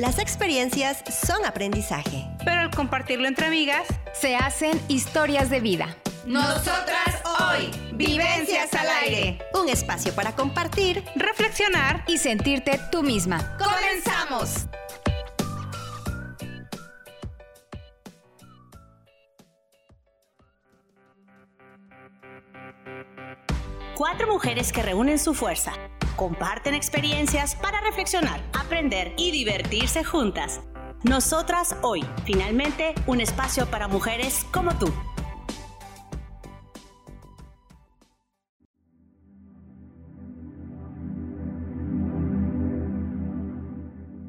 Las experiencias son aprendizaje. Pero al compartirlo entre amigas, se hacen historias de vida. Nosotras hoy, Vivencias al Aire. Un espacio para compartir, reflexionar y sentirte tú misma. ¡Comenzamos! Cuatro mujeres que reúnen su fuerza comparten experiencias para reflexionar, aprender y divertirse juntas. Nosotras hoy, finalmente, un espacio para mujeres como tú.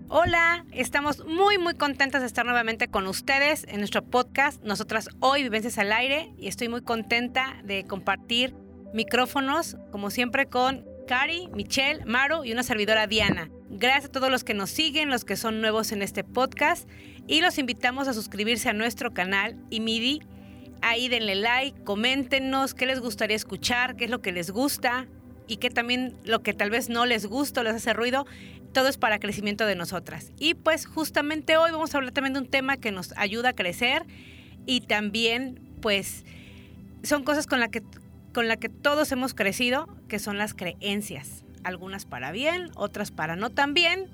Hola, estamos muy muy contentas de estar nuevamente con ustedes en nuestro podcast Nosotras Hoy Vivencias al Aire y estoy muy contenta de compartir micrófonos como siempre con Cari, Michelle, Maru y una servidora Diana. Gracias a todos los que nos siguen, los que son nuevos en este podcast y los invitamos a suscribirse a nuestro canal y MIDI. Ahí denle like, coméntenos qué les gustaría escuchar, qué es lo que les gusta y qué también lo que tal vez no les gusta o les hace ruido. Todo es para crecimiento de nosotras. Y pues justamente hoy vamos a hablar también de un tema que nos ayuda a crecer y también pues son cosas con las que con la que todos hemos crecido, que son las creencias. Algunas para bien, otras para no tan bien,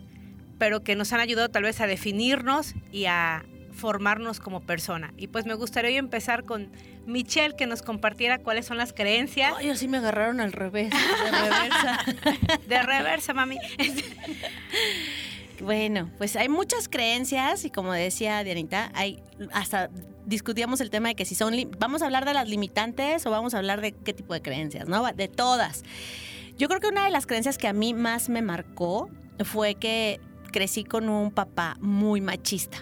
pero que nos han ayudado tal vez a definirnos y a formarnos como persona. Y pues me gustaría hoy empezar con Michelle, que nos compartiera cuáles son las creencias. Ay, así me agarraron al revés, de reversa. de reversa, mami. Bueno, pues hay muchas creencias y como decía Dianita, hay hasta discutíamos el tema de que si son vamos a hablar de las limitantes o vamos a hablar de qué tipo de creencias, ¿no? De todas. Yo creo que una de las creencias que a mí más me marcó fue que crecí con un papá muy machista.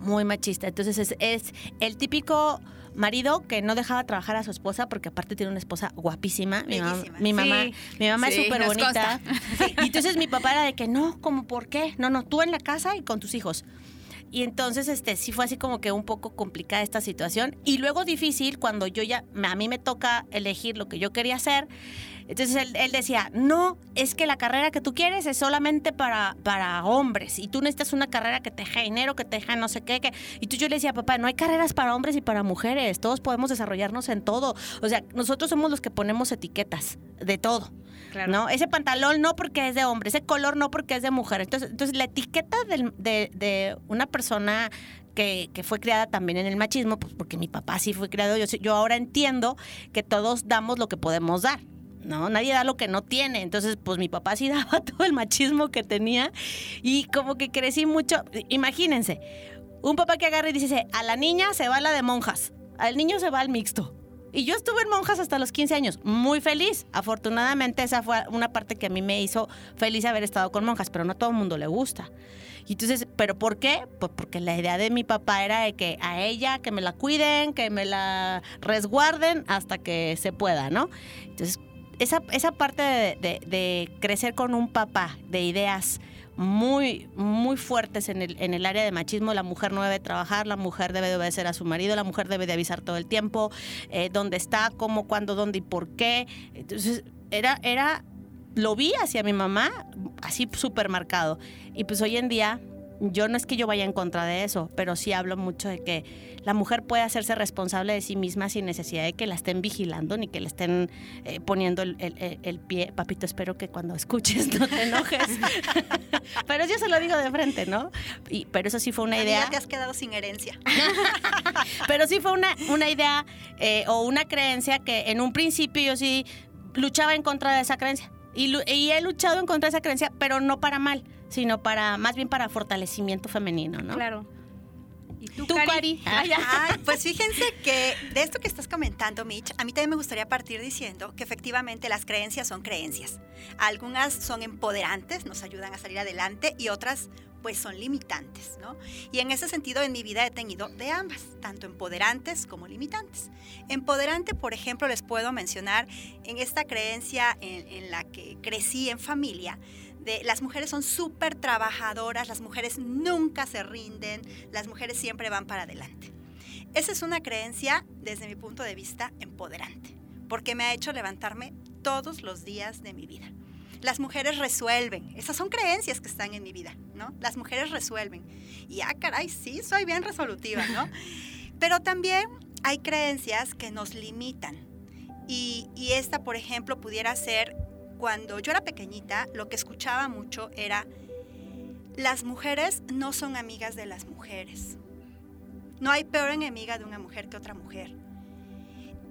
Muy machista. Entonces es, es el típico marido que no dejaba trabajar a su esposa porque aparte tiene una esposa guapísima. Mi, mamá, mi mamá, mi mamá es súper bonita. Y entonces mi papá era de que no, como por qué? No, no, tú en la casa y con tus hijos. Y entonces, este, sí fue así como que un poco complicada esta situación. Y luego difícil cuando yo ya, a mí me toca elegir lo que yo quería hacer. Entonces él, decía, no, es que la carrera que tú quieres es solamente para, para hombres y tú necesitas una carrera que te deja dinero, que te deja no sé qué. Y tú yo le decía, papá, no hay carreras para hombres y para mujeres, todos podemos desarrollarnos en todo. O sea, nosotros somos los que ponemos etiquetas de todo. ¿No? Ese pantalón no porque es de hombre, ese color no porque es de mujer. Entonces, entonces la etiqueta de, de, una persona que, que, fue criada también en el machismo, pues porque mi papá sí fue criado, yo, yo ahora entiendo que todos damos lo que podemos dar. ¿no? Nadie da lo que no tiene. Entonces, pues mi papá sí daba todo el machismo que tenía y como que crecí mucho. Imagínense, un papá que agarra y dice, a la niña se va la de monjas, al niño se va al mixto. Y yo estuve en monjas hasta los 15 años, muy feliz. Afortunadamente esa fue una parte que a mí me hizo feliz haber estado con monjas, pero no a todo el mundo le gusta. Y entonces, ¿pero por qué? Pues porque la idea de mi papá era de que a ella, que me la cuiden, que me la resguarden hasta que se pueda, ¿no? Entonces, esa, esa parte de, crecer con un papá de ideas muy, muy fuertes en el, en el área de machismo. La mujer no debe trabajar, la mujer debe de obedecer a su marido, la mujer debe de avisar todo el tiempo, eh, dónde está, cómo, cuándo, dónde y por qué. Entonces, era, era, lo vi hacia mi mamá así súper marcado. Y pues hoy en día yo no es que yo vaya en contra de eso, pero sí hablo mucho de que la mujer puede hacerse responsable de sí misma sin necesidad de que la estén vigilando ni que le estén eh, poniendo el, pie. Papito, espero que cuando escuches no te enojes. pero yo se lo digo de frente, ¿no? Y, pero eso sí fue una idea. te has quedado sin herencia. pero sí fue una, una idea eh, o una creencia que en un principio yo sí luchaba en contra de esa creencia. Y, y he luchado en contra de esa creencia, pero no para mal sino para más bien para fortalecimiento femenino, ¿no? Claro. ¿Y tú, Cari? pues fíjense que de esto que estás comentando, Mitch, a mí también me gustaría partir diciendo que efectivamente las creencias son creencias. Algunas son empoderantes, nos ayudan a salir adelante y otras pues son limitantes, ¿no? Y en ese sentido en mi vida he tenido de ambas, tanto empoderantes como limitantes. Empoderante, por ejemplo, les puedo mencionar en esta creencia en, en la que crecí en familia, las mujeres son súper trabajadoras, las mujeres nunca se rinden, las mujeres siempre van para adelante. Esa es una creencia, desde mi punto de vista, empoderante, porque me ha hecho levantarme todos los días de mi vida. las mujeres resuelven. Esas son creencias que están en mi vida, ¿no? Las mujeres resuelven. Y ah, caray, sí, soy bien resolutiva, ¿no? Pero también hay creencias que nos limitan. Y, y esta, por ejemplo, pudiera ser cuando yo era pequeñita, lo que escuchaba mucho era, las mujeres no son amigas de las mujeres. No hay peor enemiga de una mujer que otra mujer.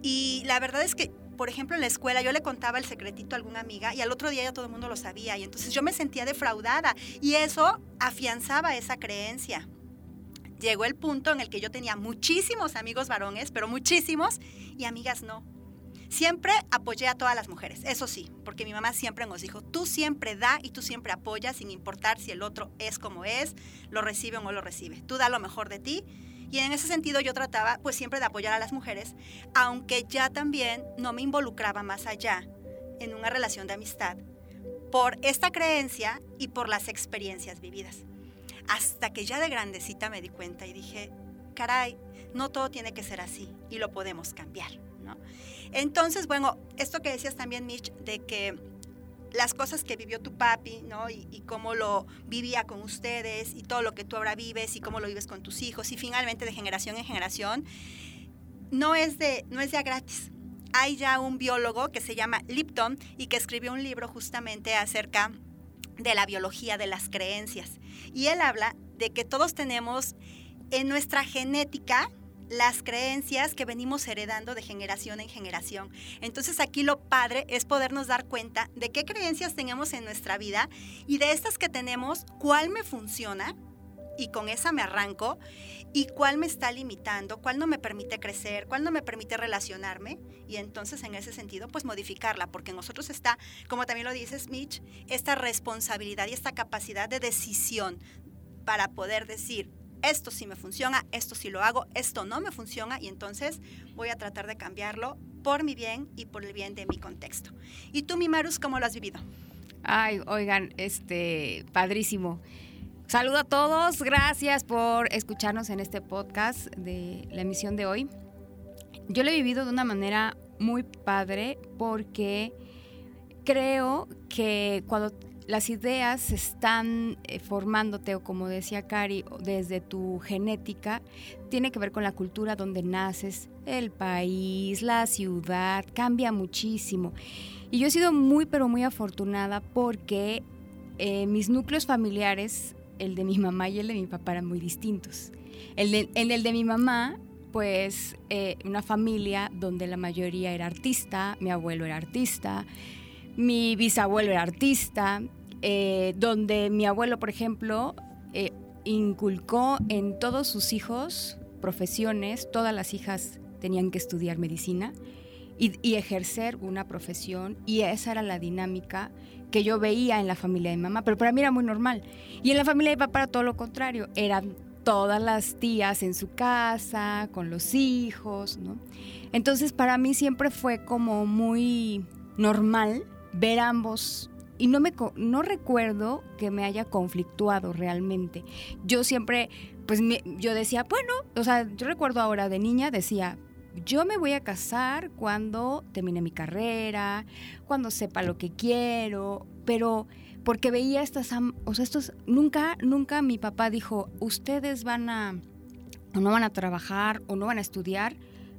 Y la verdad es que por ejemplo, en la escuela yo le contaba el secretito a alguna amiga y al otro día ya todo el mundo lo sabía y entonces yo me sentía defraudada y eso afianzaba esa creencia. Llegó el punto en el que yo tenía muchísimos amigos varones, pero muchísimos, y amigas no. Siempre apoyé a todas las mujeres, eso sí, porque mi mamá siempre nos dijo, tú siempre da y tú siempre apoyas sin importar si el otro es como es, lo recibe o no lo recibe. Tú da lo mejor de ti y en ese sentido yo trataba pues siempre de apoyar a las mujeres, aunque ya también no me involucraba más allá en una relación de amistad por esta creencia y por las experiencias vividas. Hasta que ya de grandecita me di cuenta y dije, caray, no todo tiene que ser así y lo podemos cambiar. Entonces, bueno, esto que decías también, Mitch, de que las cosas que vivió tu papi, ¿no? Y, cómo lo vivía con ustedes y todo lo que tú ahora vives y cómo lo vives con tus hijos y finalmente de generación en generación, no es de, no es de gratis. Hay ya un biólogo que se llama Lipton y que escribió un libro justamente acerca de la biología de las creencias. Y él habla de que todos tenemos en nuestra genética, las creencias que venimos heredando de generación en generación. Entonces aquí lo padre es podernos dar cuenta de qué creencias tenemos en nuestra vida y de estas que tenemos, cuál me funciona y con esa me arranco y cuál me está limitando, cuál no me permite crecer, cuál no me permite relacionarme y entonces en ese sentido pues modificarla porque en nosotros está, como también lo dices Mitch, esta responsabilidad y esta capacidad de decisión para poder decir, esto sí me funciona, esto sí lo hago, esto no me funciona y entonces voy a tratar de cambiarlo por mi bien y por el bien de mi contexto. ¿Y tú, mi Marus, cómo lo has vivido? Ay, oigan, este, padrísimo. Saludo a todos, gracias por escucharnos en este podcast de la emisión de hoy. Yo lo he vivido de una manera muy padre porque creo que cuando las ideas están eh, formándote, o como decía Cari, desde tu genética, tiene que ver con la cultura donde naces, el país, la ciudad, cambia muchísimo. Y yo he sido muy, pero muy afortunada porque eh, mis núcleos familiares, el de mi mamá y el de mi papá, eran muy distintos. El en el de mi mamá, pues eh, una familia donde la mayoría era artista, mi abuelo era artista, mi bisabuelo era artista, eh, donde mi abuelo, por ejemplo, eh, inculcó en todos sus hijos profesiones, todas las hijas tenían que estudiar medicina y, ejercer una profesión y esa era la dinámica que yo veía en la familia de mamá, pero para mí era muy normal. Y en la familia de papá era todo lo contrario, eran todas las tías en su casa, con los hijos, ¿no? Entonces para mí siempre fue como muy normal ver ambos y no me no recuerdo que me haya conflictuado realmente. Yo siempre pues yo decía, bueno, o sea, yo recuerdo ahora de niña decía, yo me voy a casar cuando termine mi carrera, cuando sepa lo que quiero, pero porque veía estas, o sea, estos, nunca, nunca mi papá dijo, ustedes van a, o no van a trabajar, o no van a estudiar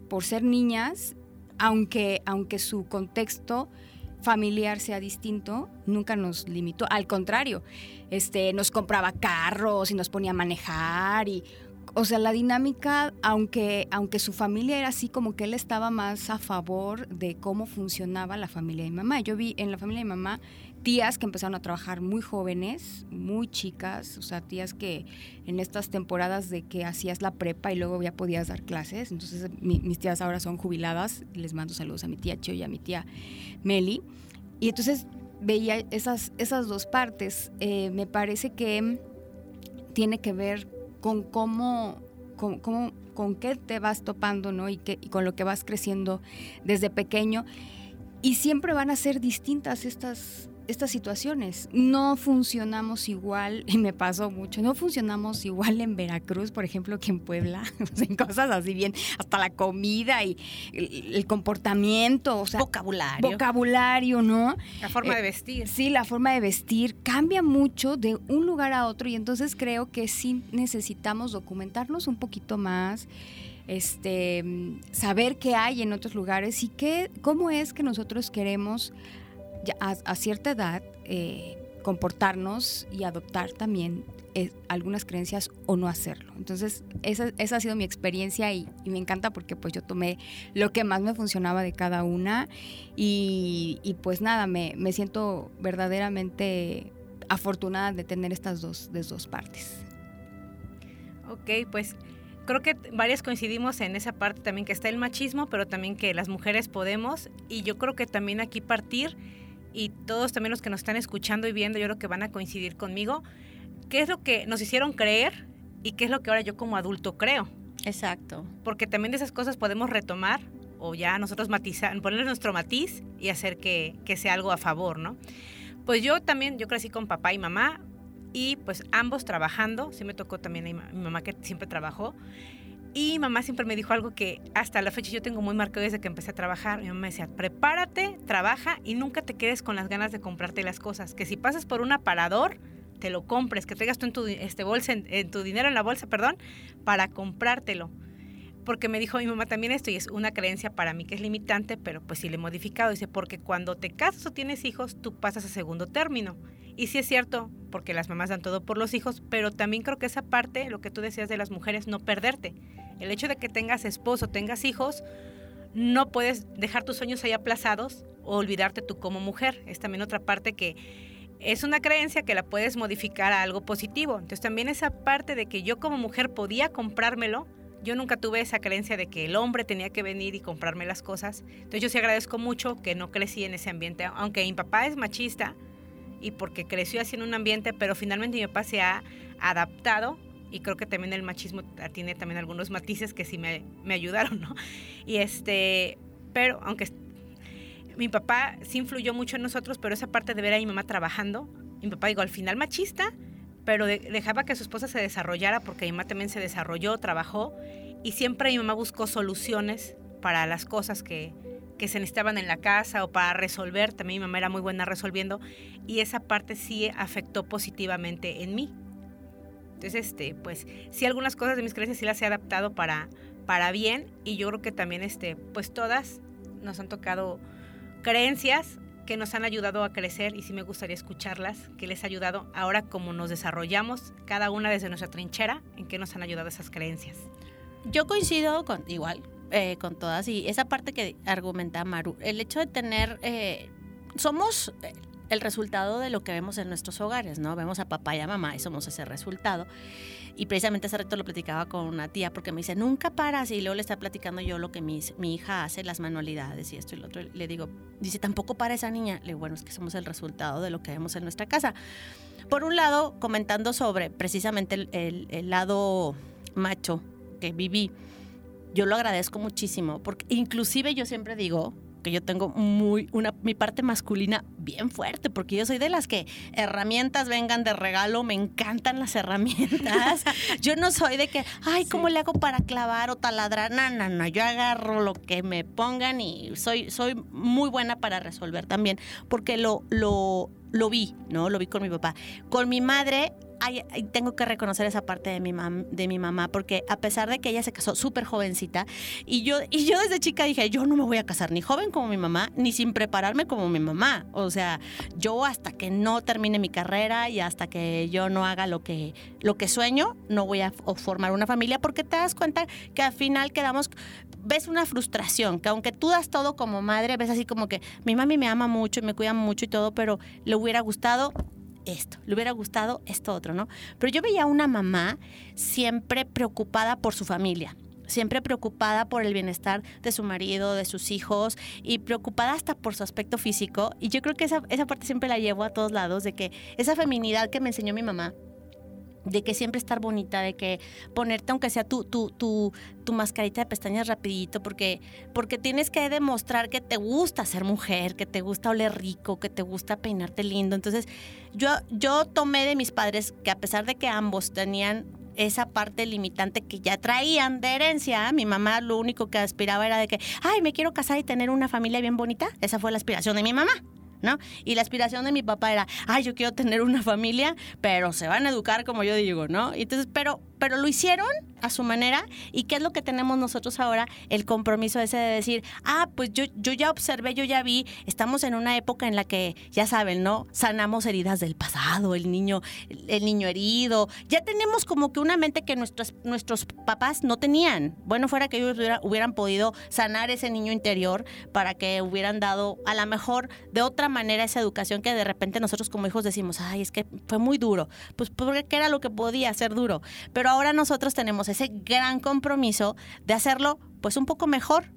por ser niñas, aunque, aunque su contexto familiar sea distinto, nunca nos limitó. Al contrario, este, nos compraba carros y nos ponía a manejar y o sea, la dinámica, aunque, aunque su familia era así, como que él estaba más a favor de cómo funcionaba la familia de mi mamá. Yo vi en la familia de mi mamá tías que empezaron a trabajar muy jóvenes, muy chicas, o sea, tías que en estas temporadas de que hacías la prepa y luego ya podías dar clases, entonces mis tías ahora son jubiladas, les mando saludos a mi tía Chio y a mi tía Meli, y entonces veía esas, esas dos partes, eh, me parece que tiene que ver con cómo, con, con qué te vas topando, ¿no? Y, y con lo que vas creciendo desde pequeño. Y siempre van a ser distintas estas, estas situaciones. No funcionamos igual, y me pasó mucho, no funcionamos igual en Veracruz, por ejemplo, que en Puebla, en cosas así bien, hasta la comida y el, el comportamiento, o sea, Vocabulario. vocabulario, ¿no? La forma Eh, de vestir. Sí, la forma de vestir cambia mucho de un lugar a otro y entonces creo que sí necesitamos documentarnos un poquito más, este, saber qué hay en otros lugares y qué, cómo es que nosotros queremos a, a cierta edad eh, comportarnos y adoptar también eh, algunas creencias o no hacerlo. Entonces, esa, esa ha sido mi experiencia y, y me encanta porque pues yo tomé lo que más me funcionaba de cada una y, y, pues nada, me, me siento verdaderamente afortunada de tener estas dos, de dos partes. Ok, pues creo que varias coincidimos en esa parte también que está el machismo, pero también que las mujeres podemos. Y yo creo que también aquí partir, y todos también los que nos están escuchando y viendo, yo creo que van a coincidir conmigo, qué es lo que nos hicieron creer y qué es lo que ahora yo como adulto creo. Exacto. Porque también de esas cosas podemos retomar o ya nosotros matizar, ponerle nuestro matiz y hacer que, que sea algo a favor, ¿no? Pues yo también, yo crecí con papá y mamá, y pues ambos trabajando, sí me tocó también a mi mamá que siempre trabajó, y mamá siempre me dijo algo que hasta la fecha yo tengo muy marcado desde que empecé a trabajar. Mi mamá decía, prepárate, trabaja y nunca te quedes con las ganas de comprarte las cosas. Que si pasas por un aparador, te lo compres, que traigas tú en tu, este, bolsa, en, en tu dinero en la bolsa, perdón, para comprártelo. Porque me dijo mi mamá también esto y es una creencia para mí que es limitante, pero pues sí le he modificado. Dice, porque cuando te casas o tienes hijos, tú pasas a segundo término. Y sí es cierto, porque las mamás dan todo por los hijos, pero también creo que esa parte, lo que tú decías de las mujeres, no perderte. El hecho de que tengas esposo, tengas hijos, no puedes dejar tus sueños ahí aplazados o olvidarte tú como mujer. Es también otra parte que es una creencia que la puedes modificar a algo positivo. Entonces también esa parte de que yo como mujer podía comprármelo, yo nunca tuve esa creencia de que el hombre tenía que venir y comprarme las cosas. Entonces yo sí agradezco mucho que no crecí en ese ambiente, aunque mi papá es machista y porque creció así en un ambiente, pero finalmente mi papá se ha adaptado y creo que también el machismo tiene también algunos matices que sí me, me ayudaron, ¿no? Y este, pero aunque mi papá sí influyó mucho en nosotros, pero esa parte de ver a mi mamá trabajando, mi papá digo, al final machista, pero de, dejaba que su esposa se desarrollara porque mi mamá también se desarrolló, trabajó y siempre mi mamá buscó soluciones para las cosas que, que se necesitaban en la casa o para resolver. También mi mamá era muy buena resolviendo y esa parte sí afectó positivamente en mí. Entonces, este, pues sí algunas cosas de mis creencias sí las he adaptado para, para bien y yo creo que también, este, pues todas nos han tocado creencias que nos han ayudado a crecer y sí me gustaría escucharlas, que les ha ayudado ahora como nos desarrollamos, cada una desde nuestra trinchera, en qué nos han ayudado esas creencias. Yo coincido con igual, eh, con todas, y esa parte que argumenta Maru, el hecho de tener, eh, somos el resultado de lo que vemos en nuestros hogares, ¿no? Vemos a papá y a mamá y somos ese resultado. Y precisamente hace rato lo platicaba con una tía porque me dice, nunca paras. Y luego le está platicando yo lo que mi, mi hija hace, las manualidades y esto y lo otro. Le digo, dice, tampoco para esa niña. Le digo, bueno, es que somos el resultado de lo que vemos en nuestra casa. Por un lado, comentando sobre precisamente el lado macho que viví, yo lo agradezco muchísimo, porque inclusive yo siempre digo que yo tengo muy una mi parte masculina bien fuerte porque yo soy de las que herramientas vengan de regalo me encantan las herramientas. Yo no soy de que ay cómo sí. le hago para clavar o taladrar no no no yo agarro lo que me pongan y soy soy muy buena para resolver también porque lo lo lo vi no lo vi con mi papá. Con mi madre Ay, ay, tengo que reconocer esa parte de mi, mam, de mi mamá, porque a pesar de que ella se casó súper jovencita, y yo, y yo desde chica dije, yo no me voy a casar ni joven como mi mamá, ni sin prepararme como mi mamá. O sea, yo hasta que no termine mi carrera y hasta que yo no haga lo que, lo que sueño, no voy a formar una familia, porque te das cuenta que al final quedamos, ves una frustración, que aunque tú das todo como madre, ves así como que mi mami me ama mucho y me cuida mucho y todo, pero le hubiera gustado esto, le hubiera gustado esto otro, ¿no? Pero yo veía a una mamá siempre preocupada por su familia, siempre preocupada por el bienestar de su marido, de sus hijos y preocupada hasta por su aspecto físico. Y yo creo que esa, esa parte siempre la llevo a todos lados, de que esa feminidad que me enseñó mi mamá, de que siempre estar bonita, de que ponerte aunque sea tu, tu, tu, tu mascarita de pestañas rapidito, porque, porque tienes que demostrar que te gusta ser mujer, que te gusta oler rico, que te gusta peinarte lindo. Entonces, yo, yo tomé de mis padres que a pesar de que ambos tenían esa parte limitante que ya traían de herencia, mi mamá lo único que aspiraba era de que, ay, me quiero casar y tener una familia bien bonita. Esa fue la aspiración de mi mamá. ¿No? Y la aspiración de mi papá era, ay, yo quiero tener una familia, pero se van a educar como yo digo, ¿no? Entonces, pero, pero lo hicieron a su manera y qué es lo que tenemos nosotros ahora, el compromiso ese de decir, ah, pues yo, yo ya observé, yo ya vi, estamos en una época en la que, ya saben, ¿no? Sanamos heridas del pasado, el niño, el niño herido, ya tenemos como que una mente que nuestros, nuestros papás no tenían. Bueno, fuera que ellos hubieran podido sanar ese niño interior para que hubieran dado a lo mejor de otra manera esa educación que de repente nosotros como hijos decimos, ay, es que fue muy duro, pues porque era lo que podía ser duro. Pero ahora nosotros tenemos ese gran compromiso de hacerlo pues un poco mejor.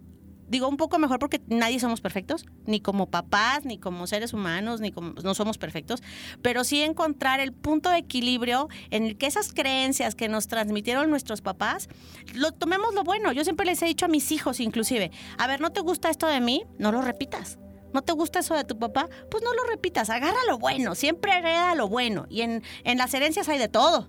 Digo un poco mejor porque nadie somos perfectos, ni como papás, ni como seres humanos, ni como no somos perfectos, pero sí encontrar el punto de equilibrio en el que esas creencias que nos transmitieron nuestros papás, lo tomemos lo bueno. Yo siempre les he dicho a mis hijos inclusive, a ver, ¿no te gusta esto de mí? No lo repitas. ¿No te gusta eso de tu papá? Pues no lo repitas, agarra lo bueno, siempre hereda lo bueno. Y en, en las herencias hay de todo.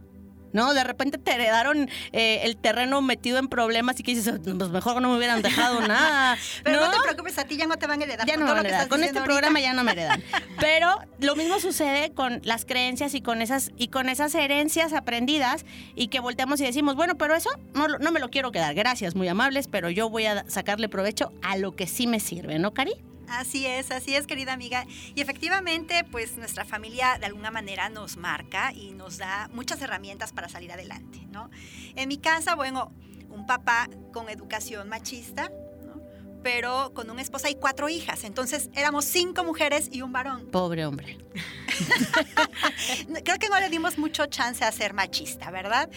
¿No? De repente te heredaron eh, el terreno metido en problemas y que dices, pues mejor no me hubieran dejado nada. Pero ¿no? te preocupes, a ti ya no te van a heredar. Ya no me van a heredar. Con este programa ya no me heredan. Pero lo mismo sucede con las creencias y con esas, y con esas herencias aprendidas y que volteamos y decimos, bueno, pero eso no, no me lo quiero quedar. Gracias, muy amables, pero yo voy a sacarle provecho a lo que sí me sirve, ¿no, Cari? Así es, así es, querida amiga. Y efectivamente, pues nuestra familia de alguna manera nos marca y nos da muchas herramientas para salir adelante, ¿no? En mi casa, bueno, un papá con educación machista, pero con una esposa y cuatro hijas. Entonces éramos cinco mujeres y un varón. Pobre hombre. Creo que no le dimos mucho chance a ser machista, ¿verdad?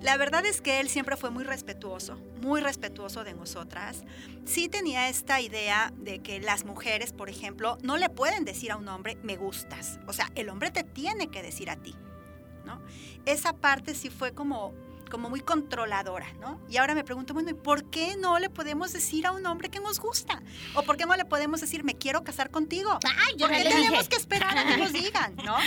La verdad es que él siempre fue muy respetuoso, muy respetuoso de nosotras. Sí tenía esta idea de que las mujeres, por ejemplo, no le pueden decir a un hombre, me gustas. O sea, el hombre te tiene que decir a ti, ¿no? Esa parte sí fue como como muy controladora, ¿no? Y ahora me pregunto, bueno, ¿y por qué no le podemos decir a un hombre que nos gusta? ¿O por qué no le podemos decir, me quiero casar contigo? Ay, yo ¿Por qué tenemos que esperar a que nos digan, no?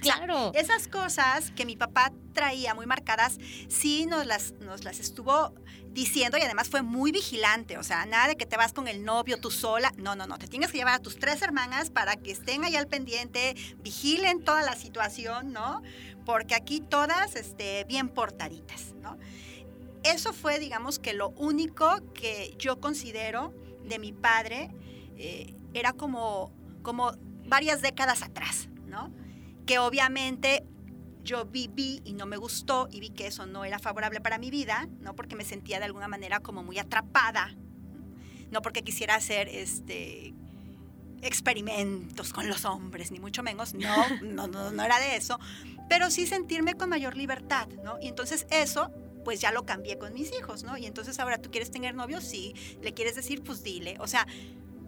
Claro. esas cosas que mi papá traía muy marcadas, sí nos las, nos las estuvo diciendo y además fue muy vigilante, o sea, nada de que te vas con el novio tú sola, no, no, no, te tienes que llevar a tus tres hermanas para que estén ahí al pendiente, vigilen toda la situación, ¿no? Porque aquí todas este, bien portaditas, ¿no? Eso fue, digamos, que lo único que yo considero de mi padre eh, era como, como varias décadas atrás, ¿no? que obviamente yo viví y no me gustó y vi que eso no era favorable para mi vida, no porque me sentía de alguna manera como muy atrapada, no porque quisiera hacer este experimentos con los hombres, ni mucho menos, no, no, no, no era de eso, pero sí sentirme con mayor libertad, ¿no? Y entonces eso pues ya lo cambié con mis hijos, ¿no? Y entonces ahora tú quieres tener novio, sí, le quieres decir, pues dile, o sea,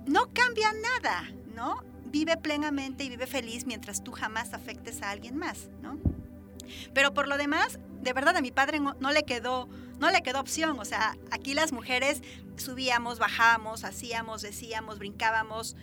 no cambia nada, ¿no? vive plenamente y vive feliz mientras tú jamás afectes a alguien más, ¿no? Pero por lo demás, de verdad a mi padre no, le quedó no le quedó opción, o sea, aquí las mujeres subíamos, bajábamos, hacíamos, decíamos, brincábamos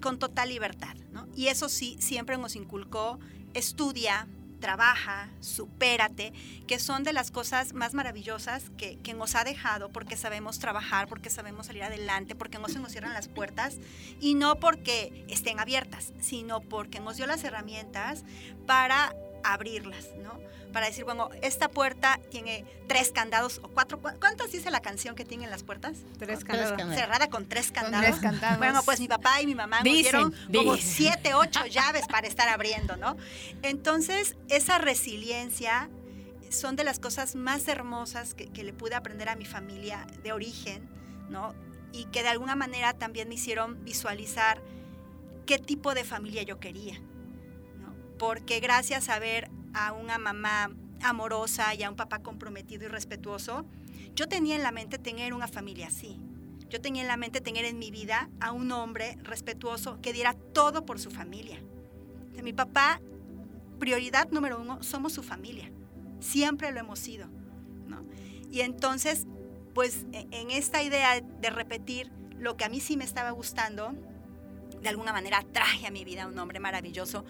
con total libertad. Y eso sí siempre nos inculcó estudia, trabaja, supérate, que son de las cosas más maravillosas que, nos ha dejado porque sabemos trabajar, porque sabemos salir adelante, porque no se nos cierran las puertas y no porque estén abiertas, sino porque nos dio las herramientas para abrirlas, ¿no? Para decir, bueno, esta puerta tiene tres candados o cuatro. ¿Cuántas dice la canción que tienen las puertas? Tres candados. Cerrada con tres candados. tres candados. Bueno, pues mi papá y mi mamá me dieron como siete, ocho llaves para estar abriendo, ¿no? Entonces, esa resiliencia son de las cosas más hermosas que, que le pude aprender a mi familia de origen, ¿no? Y que de alguna manera también me hicieron visualizar qué tipo de familia yo quería porque gracias a ver a una mamá amorosa y a un papá comprometido y respetuoso, yo tenía en la mente tener una familia así. Yo tenía en la mente tener en mi vida a un hombre respetuoso que diera todo por su familia. mi papá prioridad número uno somos su familia. Siempre lo hemos sido. ¿no? Y entonces, pues e- en esta idea de repetir lo que a mí sí me estaba gustando, de alguna manera traje a mi vida un hombre maravilloso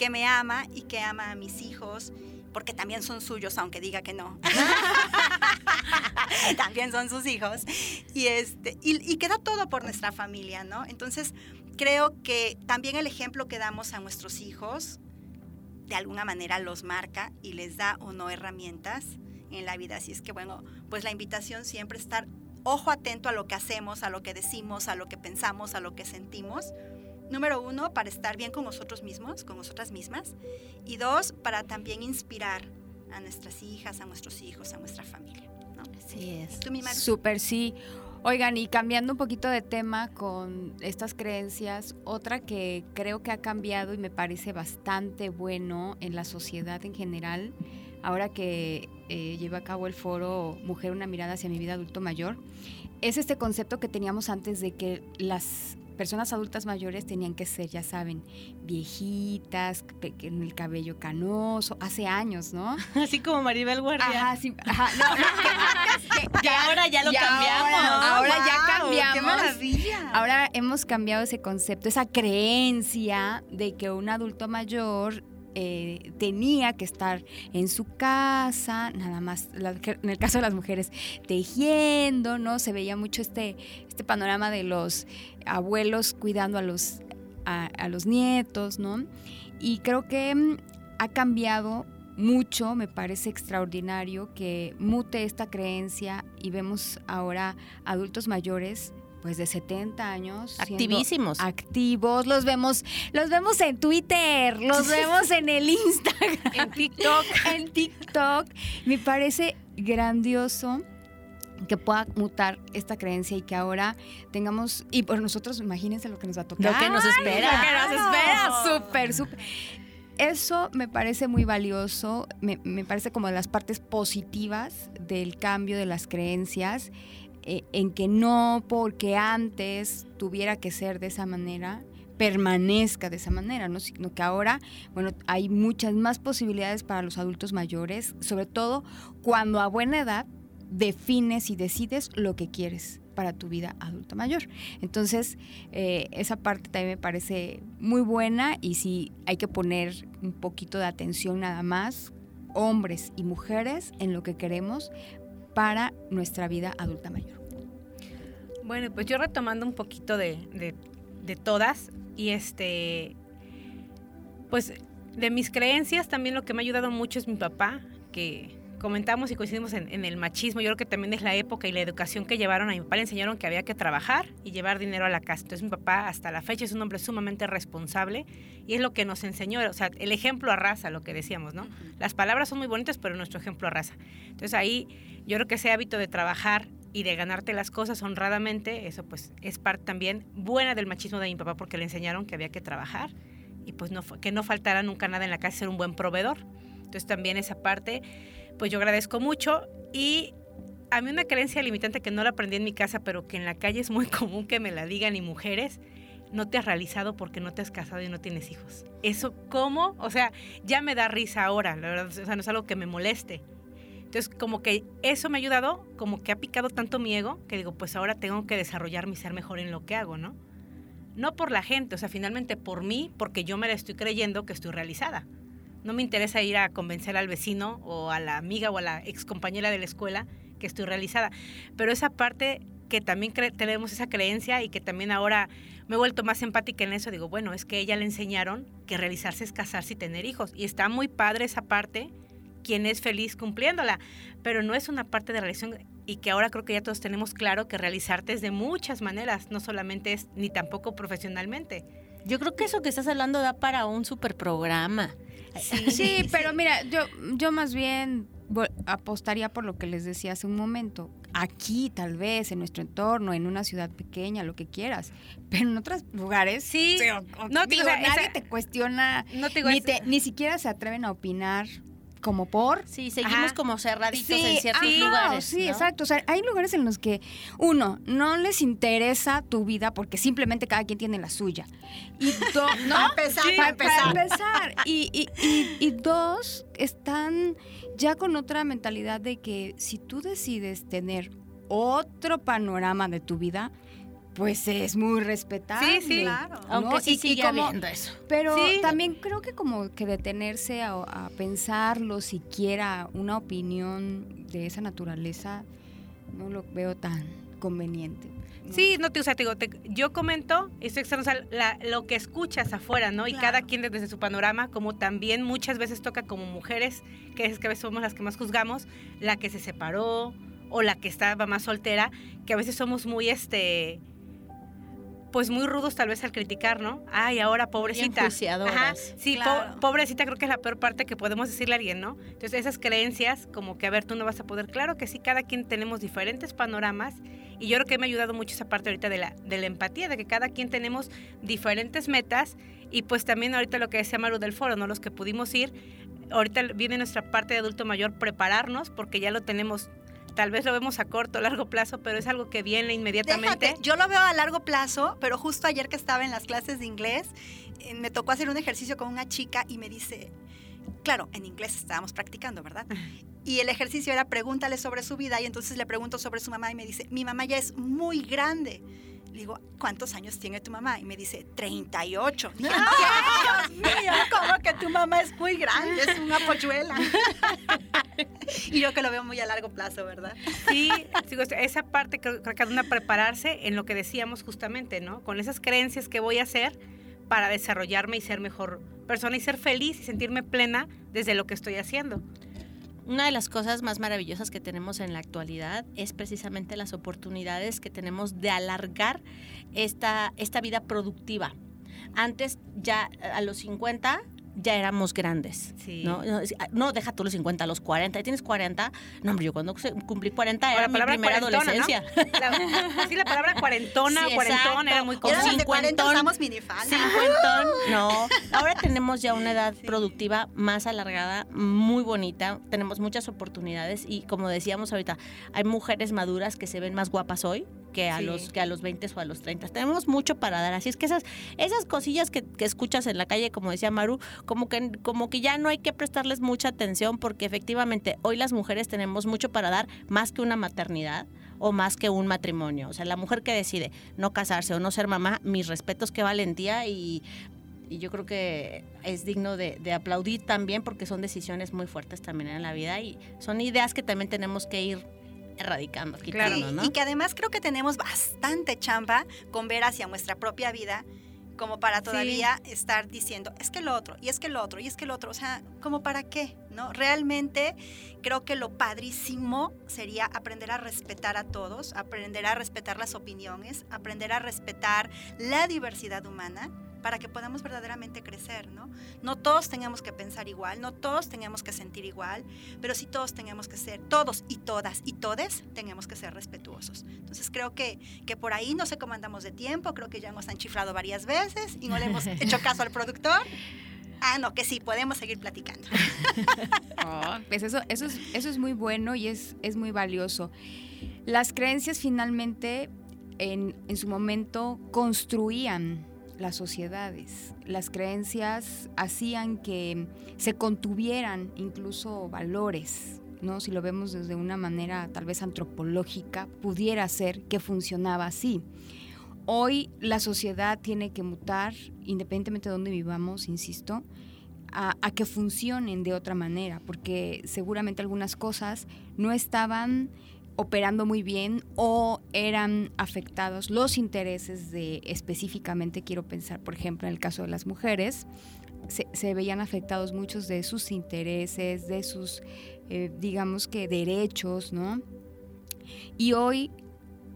que me ama y que ama a mis hijos, porque también son suyos, aunque diga que no. también son sus hijos. Y, este, y, y queda todo por nuestra familia, ¿no? Entonces, creo que también el ejemplo que damos a nuestros hijos, de alguna manera los marca y les da o no herramientas en la vida. Así es que, bueno, pues la invitación siempre es estar ojo atento a lo que hacemos, a lo que decimos, a lo que pensamos, a lo que sentimos. Número uno, para estar bien con nosotros mismos, con nosotras mismas. Y dos, para también inspirar a nuestras hijas, a nuestros hijos, a nuestra familia. ¿no? Así es. ¿Tú, mi? Súper, sí. Oigan, y cambiando un poquito de tema con estas creencias, otra que creo que ha cambiado y me parece bastante bueno en la sociedad en general, ahora que eh, lleva a cabo el foro Mujer, una mirada hacia mi vida adulto mayor, es este concepto que teníamos antes de que las personas adultas mayores tenían que ser, ya saben, viejitas, con el cabello canoso, hace años, ¿no? Así como Maribel Guardia. Ajá, sí, ajá. No, no, que- Que ahora ya lo cambiamos. Ahora, ahora ya cambiamos. ¡Qué maravilla! Ahora hemos cambiado ese concepto, esa creencia de que un adulto mayor eh, tenía que estar en su casa, nada más, en el caso de las mujeres, tejiendo, ¿no? Se veía mucho este, este panorama de los abuelos cuidando a los, a, a los nietos, ¿no? Y creo que mm, ha cambiado mucho, me parece extraordinario que mute esta creencia y vemos ahora adultos mayores pues de 70 años Activísimos. activos, los vemos, los vemos en Twitter, los vemos en el Instagram, En TikTok. en TikTok. Me parece grandioso que pueda mutar esta creencia y que ahora tengamos, y por nosotros, imagínense lo que nos va a tocar. Lo que nos espera. Lo que nos espera, súper, súper. Eso me parece muy valioso, me, me parece como de las partes positivas del cambio de las creencias, eh, en que no porque antes tuviera que ser de esa manera, permanezca de esa manera, ¿no? sino que ahora, bueno, hay muchas más posibilidades para los adultos mayores, sobre todo cuando a buena edad defines y decides lo que quieres para tu vida adulta mayor. Entonces, eh, esa parte también me parece muy buena y sí hay que poner un poquito de atención nada más, hombres y mujeres, en lo que queremos para nuestra vida adulta mayor. Bueno, pues yo retomando un poquito de, de- de todas y este, pues de mis creencias también lo que me ha ayudado mucho es mi papá, que comentamos y coincidimos en, en el machismo. Yo creo que también es la época y la educación que llevaron a mi papá. Le enseñaron que había que trabajar y llevar dinero a la casa. Entonces mi papá hasta la fecha es un hombre sumamente responsable y es lo que nos enseñó. O sea, el ejemplo arrasa, lo que decíamos, ¿no? Las palabras son muy bonitas, pero nuestro ejemplo arrasa. Entonces ahí yo creo que ese hábito de trabajar y de ganarte las cosas honradamente, eso pues es parte también buena del machismo de mi papá porque le enseñaron que había que trabajar y pues no, que no faltara nunca nada en la casa, ser un buen proveedor. Entonces también esa parte, pues yo agradezco mucho y a mí una creencia limitante que no la aprendí en mi casa, pero que en la calle es muy común que me la digan y mujeres, no te has realizado porque no te has casado y no tienes hijos. Eso, ¿cómo? O sea, ya me da risa ahora, la verdad, o sea, no es algo que me moleste. Entonces, como que eso me ha ayudado, como que ha picado tanto mi ego, que digo, pues ahora tengo que desarrollarme y ser mejor en lo que hago, ¿no? No por la gente, o sea, finalmente por mí, porque yo me la estoy creyendo que estoy realizada. No me interesa ir a convencer al vecino o a la amiga o a la excompañera de la escuela que estoy realizada. Pero esa parte que también tenemos esa creencia y que también ahora me he vuelto más empática en eso, digo, bueno, es que ella le enseñaron que realizarse es casarse y tener hijos. Y está muy padre esa parte, quien es feliz cumpliéndola, pero no es una parte de realización y que ahora creo que ya todos tenemos claro que realizarte es de muchas maneras, no solamente es ni tampoco profesionalmente. Yo creo que eso que estás hablando da para un super programa. Sí, pero mira, yo, yo más bien apostaría por lo que les decía hace un momento. Aquí, tal vez, en nuestro entorno, en una ciudad pequeña, lo que quieras. Pero en otros lugares, Sí. o- o- No, digo, o sea, nadie esa- te cuestiona, No te digo, ni, te- ni siquiera se atreven a opinar como por. Sí, seguimos Ajá. como cerraditos Sí, en ciertos lugares. Sí, ¿no? exacto. O sea, hay lugares en los que, uno, no les interesa tu vida porque simplemente cada quien tiene la suya. Y dos, ¿no? Para empezar, Sí, para empezar. empezar. Y, y- y- y dos, están ya con otra mentalidad de que si tú decides tener otro panorama de tu vida, pues es muy respetable. Sí, sí. Claro. ¿no? Aunque sí Y- y sigue como- habiendo eso. Pero Sí. también creo que como que detenerse a, a pensarlo siquiera una opinión de esa naturaleza no lo veo tan conveniente. ¿no? Sí, no te, o sea, te digo, te- yo comento, estoy externo, o sea, la- lo que escuchas afuera, ¿no? Y Claro. cada quien desde su panorama, como también muchas veces toca como mujeres, que es que a veces somos las que más juzgamos, la que se separó o la que estaba más soltera, que a veces somos muy, este, pues muy rudos tal vez al criticar, ¿no? Ay, ahora pobrecita. Ajá, sí, po- pobrecita creo que es la peor parte que podemos decirle a alguien, ¿no? Entonces esas creencias, como que a ver, tú no vas a poder, claro que sí, cada quien tenemos diferentes panoramas y yo creo que me ha ayudado mucho esa parte ahorita de la, de la empatía, de que cada quien tenemos diferentes metas y pues también ahorita lo que decía Maru del foro, ¿no? Los que pudimos ir, ahorita viene nuestra parte de adulto mayor prepararnos porque ya lo tenemos, tal vez lo vemos a corto, o largo plazo, pero es algo que viene inmediatamente. Déjate, yo lo veo a largo plazo, pero justo ayer que estaba en las clases de inglés, eh, me tocó hacer un ejercicio con una chica y me dice, claro, en inglés estábamos practicando, ¿verdad? Y el ejercicio era pregúntale sobre su vida y entonces le pregunto sobre su mamá y me dice, mi mamá ya es muy grande. Digo, ¿cuántos años tiene tu mamá? Y me dice, 38. Dije, ¿Qué? Dios mío, ¿cómo que tu mamá es muy grande? Es una polluela. y yo que lo veo muy a largo plazo, ¿verdad? Sí, digo, esa parte creo, que cada una prepararse en lo que decíamos justamente, ¿no? Con esas creencias que voy a hacer para desarrollarme y ser mejor persona y ser feliz y sentirme plena desde lo que estoy haciendo. Una de las cosas más maravillosas que tenemos en la actualidad es precisamente las oportunidades que tenemos de alargar esta, esta vida productiva. Antes ya a los 50 ya éramos grandes. Sí. ¿no? No, no, deja tú los 50, a los 40. ¿Ya tienes 40? No, hombre, yo cuando cumplí 40 O era la mi primera adolescencia. La- sí, la palabra cuarentona Sí, cuarentón era muy común. las de 40 cincuentón. usamos minifalda. Cincuentón, no. Ahora tenemos ya una edad Sí. productiva más alargada, muy bonita. Tenemos muchas oportunidades y como decíamos ahorita, hay mujeres maduras que se ven más guapas hoy que a Sí. los que a los 20 o a los 30. Tenemos mucho para dar. Así es que esas esas cosillas que, que escuchas en la calle, como decía Maru, como que como que ya no hay que prestarles mucha atención porque efectivamente hoy las mujeres tenemos mucho para dar más que una maternidad o más que un matrimonio. O sea, la mujer que decide no casarse o no ser mamá, mis respetos, qué valentía y, y yo creo que es digno de, de aplaudir también porque son decisiones muy fuertes también en la vida y son ideas que también tenemos que ir erradicando, quitando, Sí, ¿no? Y que además creo que tenemos bastante chamba con ver hacia nuestra propia vida como para todavía estar diciendo, es que lo otro, y es que lo otro, y es que lo otro, o sea, como para qué, ¿no? Realmente creo que lo padrísimo sería aprender a respetar a todos, aprender a respetar las opiniones, aprender a respetar la diversidad humana para que podamos verdaderamente crecer, ¿no? No todos tengamos que pensar igual, no todos tengamos que sentir igual, pero sí todos tenemos que ser, todos y todas y todes tenemos que ser respetuosos. Entonces creo que, que por ahí no sé cómo andamos de tiempo, creo que ya nos han chiflado varias veces y no le hemos hecho caso al productor. Ah, no, que sí, podemos seguir platicando. Oh, pues eso, eso, es, eso es muy bueno y es, es muy valioso. Las creencias finalmente en, en su momento construían las sociedades. Las creencias hacían que se contuvieran incluso valores. ¿no? Si lo vemos desde una manera tal vez antropológica, pudiera ser que funcionaba así. Hoy la sociedad tiene que mutar, independientemente de dónde vivamos, insisto, a, a, que funcionen de otra manera, porque seguramente algunas cosas no estaban operando muy bien o eran afectados los intereses de específicamente, quiero pensar, por ejemplo, en el caso de las mujeres, se, veían afectados muchos de sus intereses, de sus, eh, digamos que, derechos, ¿no? Y hoy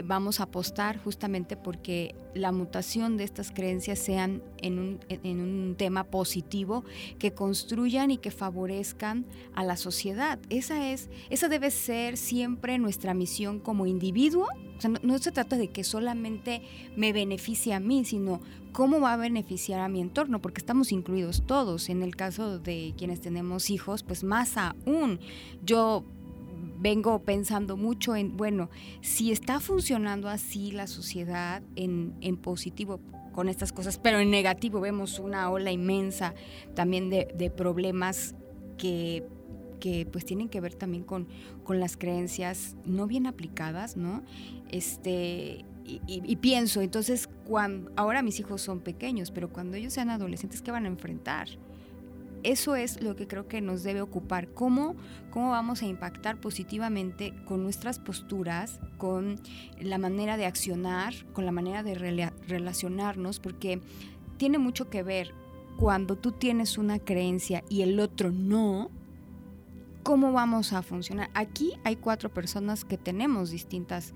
vamos a apostar justamente porque la mutación de estas creencias sean en un, en un, tema positivo, que construyan y que favorezcan a la sociedad. Esa, es, esa debe ser siempre nuestra misión como individuo. no, no se trata de que solamente me beneficie a mí, sino cómo va a beneficiar a mi entorno, porque estamos incluidos todos. En el caso de quienes tenemos hijos, pues más aún. Yo vengo pensando mucho en, bueno, si está funcionando así la sociedad en, positivo con estas cosas, pero en negativo vemos una ola inmensa también de, problemas que, que, pues tienen que ver también con, con las creencias no bien aplicadas, ¿no? Este, y, y, pienso, entonces, cuando, ahora mis hijos son pequeños, pero cuando ellos sean adolescentes, ¿qué van a enfrentar? Eso es lo que creo que nos debe ocupar. ¿Cómo, cómo vamos a impactar positivamente con nuestras posturas, con la manera de accionar, con la manera de relacionarnos? Porque tiene mucho que ver cuando tú tienes una creencia y el otro no, ¿cómo vamos a funcionar? Aquí hay cuatro personas que tenemos distintas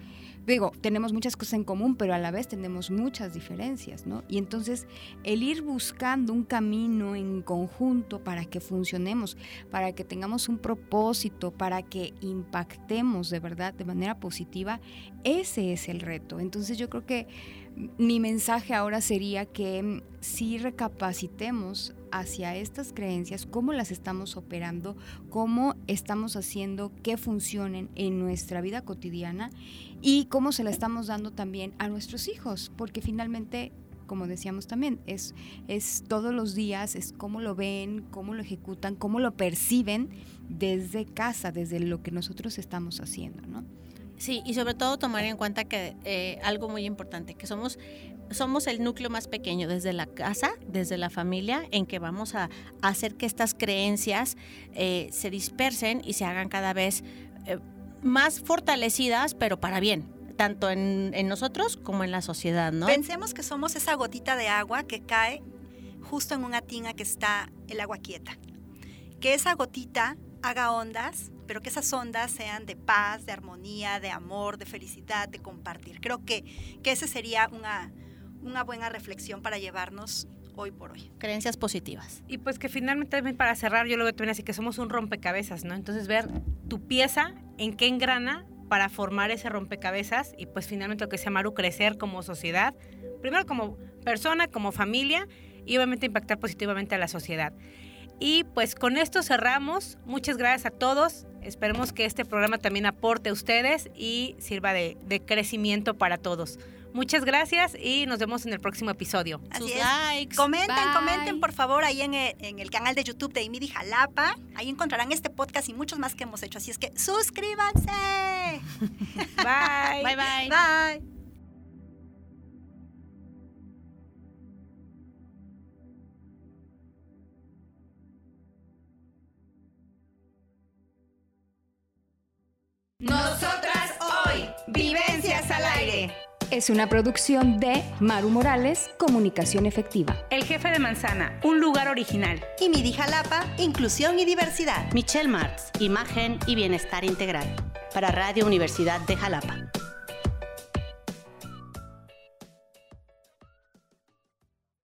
digo, tenemos muchas cosas en común, pero a la vez tenemos muchas diferencias, ¿no? Y entonces el ir buscando un camino en conjunto para que funcionemos, para que tengamos un propósito, para que impactemos de verdad de manera positiva, ese es el reto. Entonces yo creo que mi mensaje ahora sería que si recapacitemos hacia estas creencias, cómo las estamos operando, cómo estamos haciendo que funcionen en nuestra vida cotidiana y cómo se la estamos dando también a nuestros hijos, porque finalmente como decíamos también, es, es todos los días, es cómo lo ven, cómo lo ejecutan, cómo lo perciben desde casa, desde lo que nosotros estamos haciendo, ¿no? Sí, y sobre todo tomar en cuenta que eh, algo muy importante, que somos, somos el núcleo más pequeño desde la casa, desde la familia, en que vamos a, hacer que estas creencias eh, se dispersen y se hagan cada vez eh, más fortalecidas, pero para bien, tanto en, en, nosotros como en la sociedad, ¿no? Pensemos que somos esa gotita de agua que cae justo en una tina que está el agua quieta. Que esa gotita haga ondas pero que esas ondas sean de paz, de armonía, de amor, de felicidad, de compartir. Creo que, que esa sería una, una buena reflexión para llevarnos hoy por hoy. Creencias positivas. Y pues que finalmente también para cerrar, yo lo veo también así que somos un rompecabezas, ¿no? Entonces ver tu pieza, en qué engrana para formar ese rompecabezas y pues finalmente lo que se llama crecer como sociedad, primero como persona, como familia y obviamente impactar positivamente a la sociedad. Y pues con esto cerramos. Muchas gracias a todos. Esperemos que este programa también aporte a ustedes y sirva de, crecimiento para todos. Muchas gracias y nos vemos en el próximo episodio. Sus likes. Comenten, comenten por favor ahí en el, canal de YouTube de Imidi Jalapa. Ahí encontrarán este podcast y muchos más que hemos hecho. Así es que suscríbanse. bye. Bye bye. Bye. Nosotras hoy, Vivencias al aire. Es una producción de Maru Morales, Comunicación Efectiva. El Jefe de Manzana, un lugar original. Y Midi Jalapa, Inclusión y Diversidad. Michelle Martz, Imagen y Bienestar Integral. Para Radio Universidad de Jalapa.